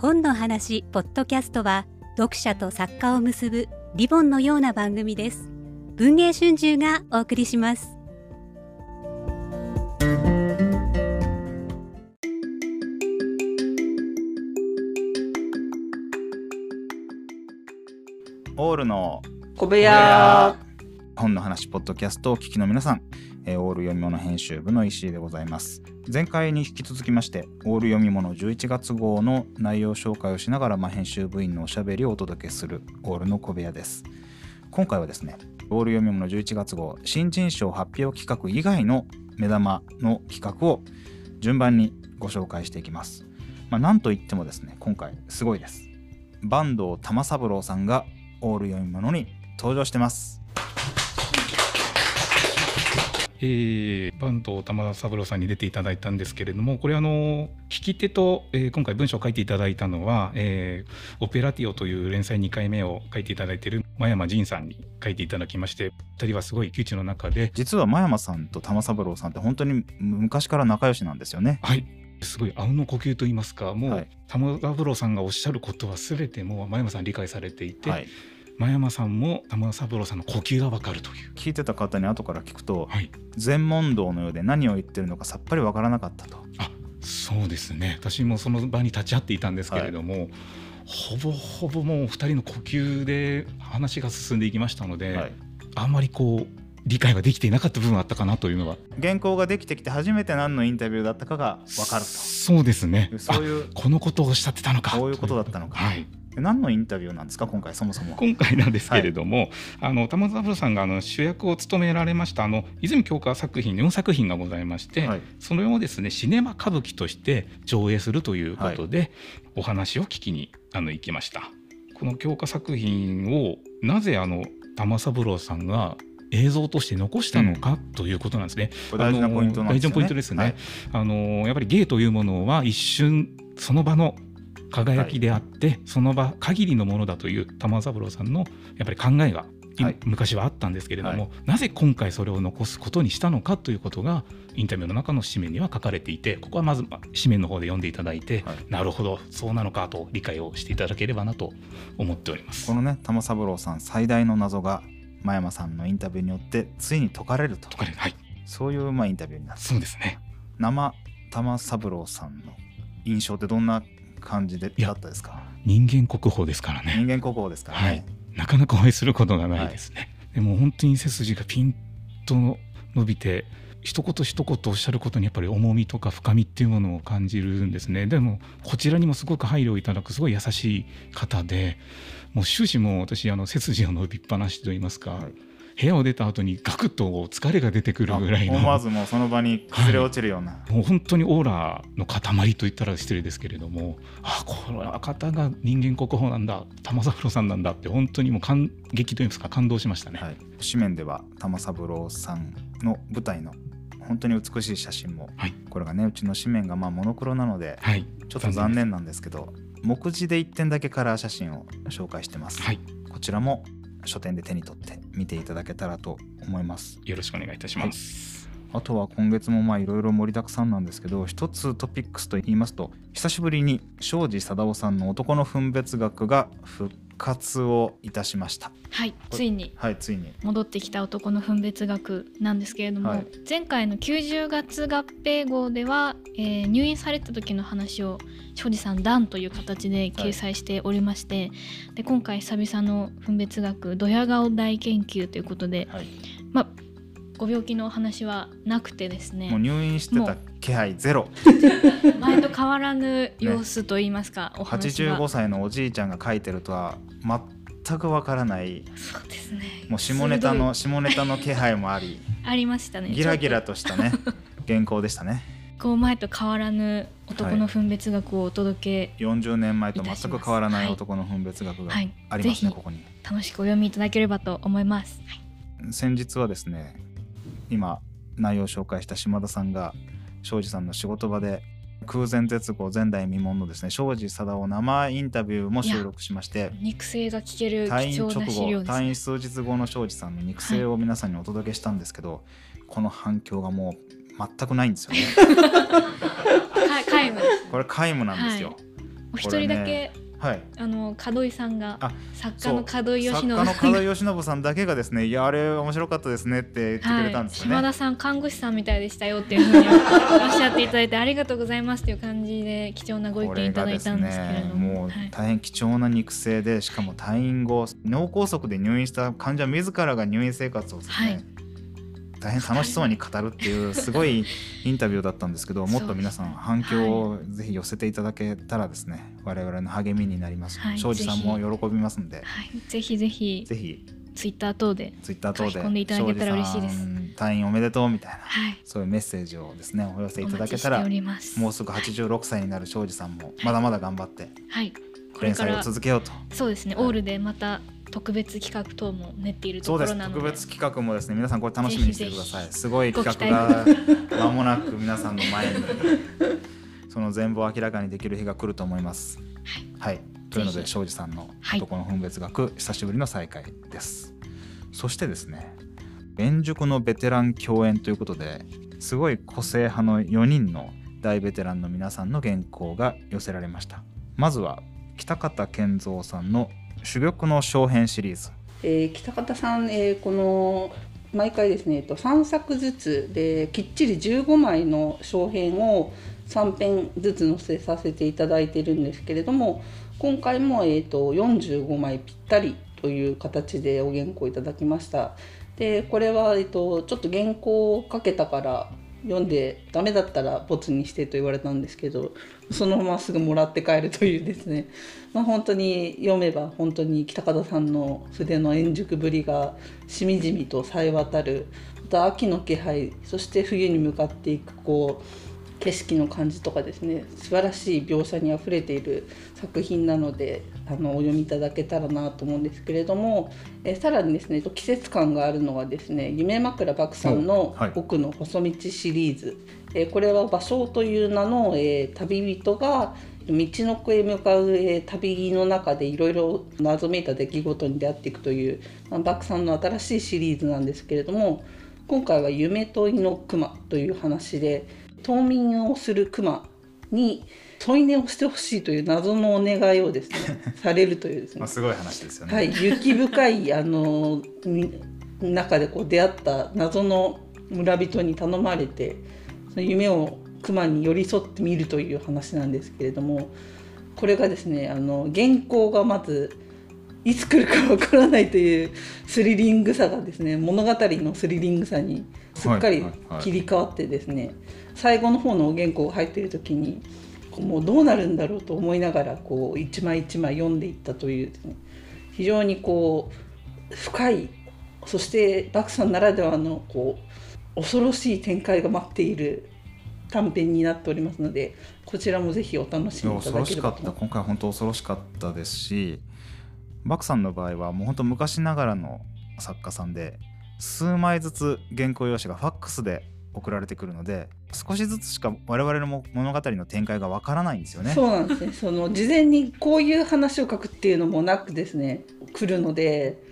本の話ポッドキャストは読者と作家を結ぶリボンのような番組です。文藝春秋がお送りします。オールの小部屋本の話ポッドキャストを聞きの皆さん、えーオール読み物編集部の石井でございます。前回に引き続きましてオール読み物11月号の内容紹介をしながら、まあ、編集部員のおしゃべりをお届けするオールの小部屋です。今回はですねオール読み物11月号新人賞発表企画以外の目玉の企画を順番にご紹介していきます。まあ、なんといってもですね今回すごいです。坂東玉三郎さんがオール読み物に登場してます。えー、坂東玉三郎さんに出ていただいたんですけれどもこれあの聞き手と、えー今回文章を書いていただいたのは、えーオペラティオという連載2回目を書いていただいている真山仁さんに書いていただきまして2人はすごい窮地の中で実は真山さんと玉三郎さんって本当に昔から仲良しなんですよね。はい。すごいあうんの呼吸と言いますかもう、はい。玉三郎さんがおっしゃることは全てもう真山さん理解されていて、はい真山さんも玉三郎さんの呼吸がわかるという。聞いてた方に後から聞くとはい。全問答のようで何を言ってるのかさっぱりわからなかったと。そうですね。私もその場に立ち会っていたんですけれども、ほぼほぼもう2人の呼吸で話が進んでいきましたので、はい。あんまりこう理解ができていなかった部分があったかなというのは原稿ができてきて初めて何のインタビューだったかがわかるそうですね。とそういうあこのことをおっしゃってたのか。こういうことだったのか。はい、何のインタビューなんですか今回そもそも今回なんですけれども、あの玉三郎さんがあの主役を務められましたあの泉鏡花作品4作品がございまして、はい。それをですねシネマ歌舞伎として上映するということで、お話を聞きにあの行きました。この教科作品をなぜあの玉三郎さんが映像として残したのかということなんですね。大事なポイントね。大事なポイントですね。はい。あのやっぱり芸というものは一瞬その場の輝きであって、その場限りのものだという玉三郎さんのやっぱり考えが、いはい。昔はあったんですけれども、はなぜ今回それを残すことにしたのかということがインタビューの中の紙面には書かれていてここはまずまあ紙面の方で読んでいただいて、はい。なるほどそうなのかと理解をしていただければなと思っております。こ。のね玉三郎さん最大の謎が真山さんのインタビューによってついに解かれると。とかではい。そういうまあインタビューになった。そうですね。生玉三郎さんの印象ってどんな感じでだったですか？人間国宝ですからね。人間国宝ですからね、はいなかなかお会いすることがないですね。でも本当に背筋がピンと伸びて一言一言おっしゃることにやっぱり重みとか深みっていうものを感じるんですね。でもこちらにもすごく配慮をいただくすごい優しい方でもう終始もう私あの背筋を伸びっぱなしと言いますか、はい部屋を出た後にガクッと疲れが出てくるぐらいの。思わずもうその場に崩れ落ちるような、もう本当にオーラの塊と言ったら失礼ですけれども。あこの方が人間国宝なんだ。玉三郎さんなんだって本当にもう感激といいますか感動しましたね。はい、紙面では玉三郎さんの舞台の本当に美しい写真も、はい。これがねうちの紙面がまあモノクロなのではい、ちょっと残念なんですけど目次で1点だけカラー写真を紹介してます、はい、こちらも書店で手に取って見ていただけたらと思います。よろしくお願いいたします。あとは今月もまあいろいろ盛りだくさんなんですけど一つトピックスと言いますと久しぶりに庄司貞夫さんの男の分別学が復活をいたしました。はいついに。はいついに。戻ってきた男の分別学なんですけれども、はい。前回の90月合併号では、えー入院された時の話を庄司さん段という形で掲載しておりまして、で今回久々の分別学ドヤ顔大研究ということで、はい。まあご病気のお話はなくてですもうね入院してた気配ゼロ。前と変わらぬ様子といいますか、お話が85歳のおじいちゃんが書いてるとは全くわからない。そうですね。もう下ネタの下ネタの気配もあり。ありましたね。ギラギラとしたね。原稿でしたねとこう前と変わらぬ男の分別学をお届け、40年前と全く変わらないはい男の分別学がはい。ありますね、ぜひここに。楽しくお読みいただければと思います。先日はですね今内容を紹介した島田さんが庄司さんの仕事場で空前絶後前代未聞のですね庄司貞夫生インタビューも収録しまして肉声が聞ける退院直貴重な資料後ですね。退院数日後の庄司さんの肉声を皆さんにお届けしたんですけど、この反響がもう全くないんですよね。か皆無。です。これ皆無なんですよ、はい。お一人だけ、はい。あの門井さんがあ作家の門井義信。作家の門井義信さんだけがですねいやあれ面白かったですねって言ってくれたんですよね、島田さん看護師さんみたいでしたよっていうふうにおっしゃっていただいてありがとうございますっていう感じで貴重なご意見いただいたんですけれども、もうはい。大変貴重な肉声でしかも退院後脳梗塞で入院した患者自らが入院生活をですね、はい大変楽しそうに語るっていうすごいインタビューだったんですけどもっと皆さん反響をぜひ寄せていただけたらですね。我々の励みになります。はい庄司さんも喜びますので。はい、ぜひぜひ。ぜひ。ツイッター等でツイッター等で。書き込んでいただけたら嬉しいです。退院おめでとうみたいなはい。そういうメッセージをですねお寄せいおただけたらもうすぐ86歳になる庄司さんもまだまだ頑張ってはい。連載を続けようと。そうですね、はいオールでまた特別企画等も練っているところなので。特別企画もですね皆さんこれ楽しみにしてください。すごい企画が間もなく皆さんの前にその全貌を明らかにできる日が来ると思います。はい、というので庄司さんのはい男の分別学、久しぶりの再会です。そしてですね円熟のベテラン共演ということですごい個性派の4人の大ベテランの皆さんの原稿が寄せられました。まずは北方健三さんの珠玉の小編シリーズえー北方さん、えーこの毎回ですね、えっと、3作ずつできっちり15枚の小編を3編ずつ載せさせていただいてるんですけれども今回も、えー、と45枚ぴったりという形でお原稿いただきました。でこれは、えっと、ちょっと原稿をかけたから読んでダメだったらボツにしてと言われたんですけどそのまますぐもらって帰るというですね、まあ、本当に読めば本当に北方さんの筆の円熟ぶりがしみじみとさえ渡るまた秋の気配そして冬に向かっていくこう景色の感じとかですね素晴らしい描写にあふれている作品なのであのお読みいただけたらなと思うんですけれどもえさらにですね季節感があるのはですね夢枕漠さんのはい「奥の細道」シリーズ、えこれは「芭蕉」という名の、えー旅人が道のくへ向かう、えー旅の中でいろいろ謎めいた出来事に出会っていくという、まあ、漠さんの新しいシリーズなんですけれども今回は「夢問いの熊」という話で冬眠をする熊に添い寝をしてほしいという謎のお願いをですね されるというですねまあ、すごい話ですよね。はい、雪深いあのみ中でこう出会った謎の村人に頼まれてその夢を熊に寄り添ってみるという話なんですけれどもこれがですねあの原稿がまずいつ来るかわからないというスリリングさがですね物語のスリリングさにすっかりはいはいはい。切り替わってですね、最後の方のお原稿が入っている時にこうもうどうなるんだろうと思いながらこう一枚一枚読んでいったというね非常にこう深いそして漠さんならではのこう恐ろしい展開が待っている短編になっておりますのでこちらもぜひお楽しみいた恐ろしかっだければとた。今回本当恐ろしかったですしバクさんの場合はもう本当昔ながらの作家さんで数枚ずつ原稿用紙がファックスで送られてくるので少しずつしか我々の物語の展開がわからないんですよね。そうなんですね。その事前にこういう話を書くっていうのもなくですね。来るので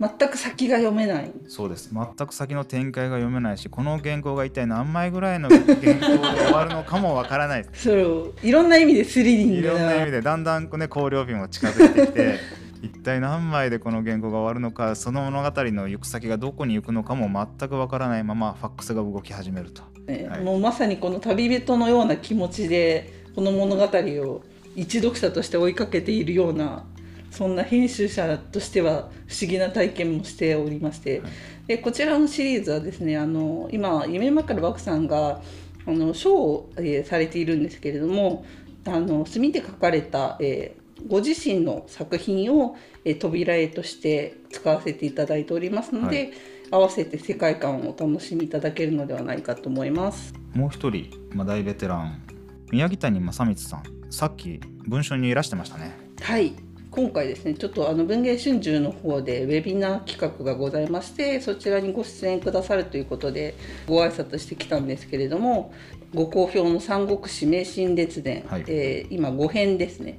全く先が読めない。そうです。全く先の展開が読めないしこの原稿が一体何枚ぐらいの原稿で終わるのかもわからないそういろんな意味でスリリングいろんな意味なでだんだんね光陵日も近づいてきて一体何枚でこの原稿が終わるのかその物語の行く先がどこに行くのかも全くわからないままファックスが動き始めると。ねはい。もうまさにこの旅人のような気持ちでこの物語を一読者として追いかけているようなそんな編集者としては不思議な体験もしておりまして、はい。でこちらのシリーズはですねあの今夢枕漠さんがあの賞を、えーされているんですけれどもあの墨で書かれた、えーご自身の作品を、えー扉絵として使わせていただいておりますので、合わせて世界観をお楽しみいただけるのではないかと思います。もう一人、まあ、大ベテラン宮城谷正光さん。さっき文章にいらしてましたね。はい。今回ですねちょっとあの文藝春秋の方でウェビナー企画がございましてそちらにご出演くださるということでご挨拶してきたんですけれどもご好評の「三国志名神列伝」はい。えー今5編ですね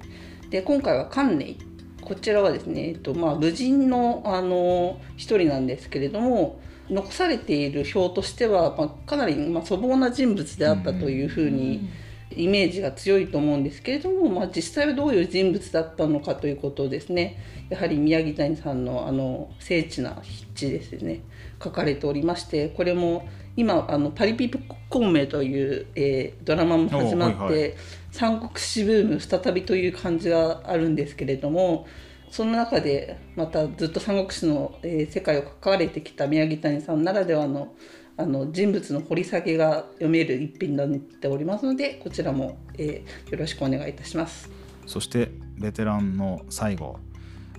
で今回は関寧こちらはですね、えっとまあ、武人のあの一人なんですけれども残されている表としては、まあ、かなり、まあ、粗暴な人物であったというふうに、イメージが強いと思うんですけれども、まあ、実際はどういう人物だったのかということをですね。やはり宮城谷さんのあの精緻な筆致ですね。書かれておりましてこれも今あのパリピ孔明という、えー、ドラマも始まって、はいはい、三国志ブーム再びという感じがあるんですけれどもその中でまたずっと三国志の、えー、世界を書かれてきた宮城谷さんならではのあの人物の掘り下げが読める一品となっておりますのでこちらも、えー、よろしくお願いいたします。そしてベテランの最後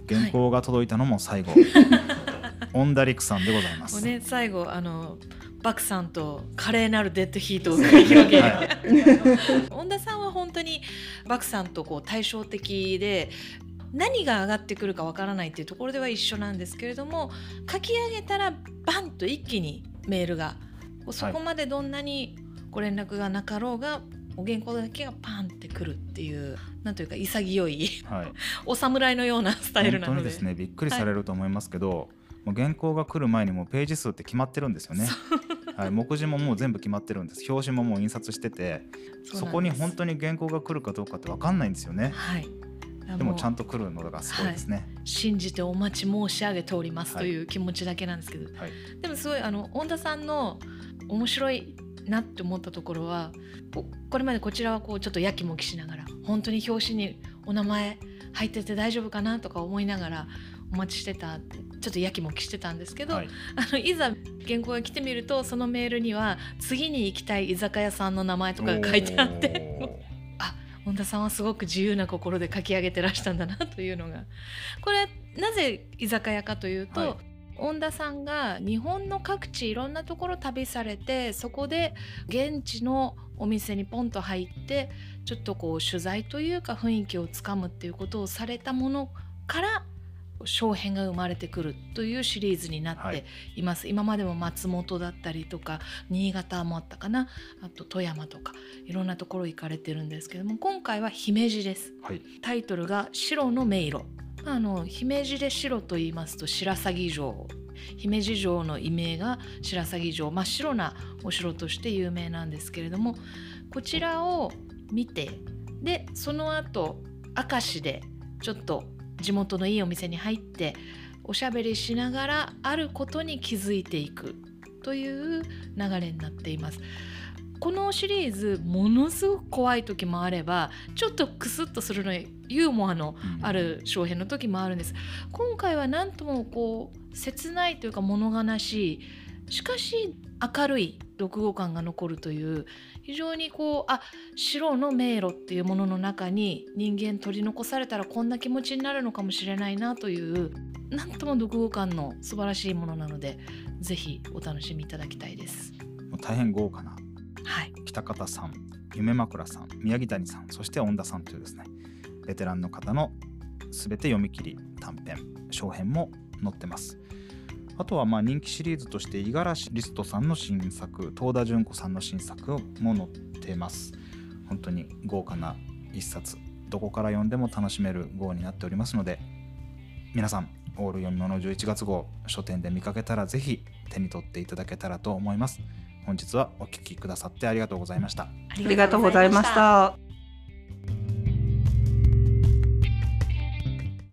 原稿が届いたのも最後、はい、オンダリクさんでございます。ね、最後あのバクさんと華麗なるデッドヒートを繰り広げ、はい、恩田さんは本当にバクさんとこう対照的で何が上がってくるかわからないっていうところでは一緒なんですけれども書き上げたらバンと一気にメールが。そこまでどんなにご連絡がなかろうが、お原稿だけがパンってくるっていうなんというか潔い、はい、お侍のようなスタイルなので。本当にですね。びっくりされると思いますけど、はい、もう原稿が来る前にもページ数って決まってるんですよね。はい、目次ももう全部決まってるんです。表紙ももう印刷しててそこに本当に原稿が来るかどうかって分かんないんですよね。はいでもちゃんと来るのがすごいですね、はい、信じてお待ち申し上げておりますという気持ちだけなんですけど、はい、でもすごいあの恩田さんの面白いなって思ったところはこれまでこちらはこうちょっとやきもきしながら本当に表紙にお名前入ってて大丈夫かなとか思いながらお待ちしてたちょっとやきもきしてたんですけど、はい、あのいざ原稿が来てみるとそのメールには次に行きたい居酒屋さんの名前とかが書いてあってあ本田さんはすごく自由な心で書き上げてらしたんだなというのが。これなぜ居酒屋かというと、はい。恩田さんが日本の各地いろんなところ旅されてそこで現地のお店にポンと入ってちょっとこう取材というか雰囲気をつかむっていうことをされたものから小編が生まれてくるというシリーズになってい。ます、はい、今までも松本だったりとか新潟もあったかな。あと富山とかいろんなところ行かれてるんですけども今回は姫路です、はい、タイトルが白の迷路。あの姫路で白と言いますと白鷺城。姫路城の異名が白鷺城。真っ白なお城として有名なんですけれどもこちらを見てでその後明石でちょっと地元のいいお店に入っておしゃべりしながらあることに気づいていくという流れになっています。このシリーズものすごく怖い時もあればちょっとクスッとするのユーモアのある小編の時もあるんです。今回は何ともこう切ないというか物悲しいしかし明るい読後感が残るという非常にこうあ白の迷路っていうものの中に人間取り残されたらこんな気持ちになるのかもしれないなというなんとも読後感の素晴らしいものなのでぜひお楽しみいただきたいです。大変豪華な、はい、北方さん夢枕さん宮城谷さんそして恩田さんというですねベテランの方の全て読み切り短編小編も載ってますあとはまあ人気シリーズとして五十嵐リストさんの新作東田淳子さんの新作も載ってます。本当に豪華な一冊どこから読んでも楽しめる号になっておりますので皆さんオール読み物11月号書店で見かけたらぜひ手に取っていただけたらと思います。本日はお聴きくださってありがとうございました。ありがとうございました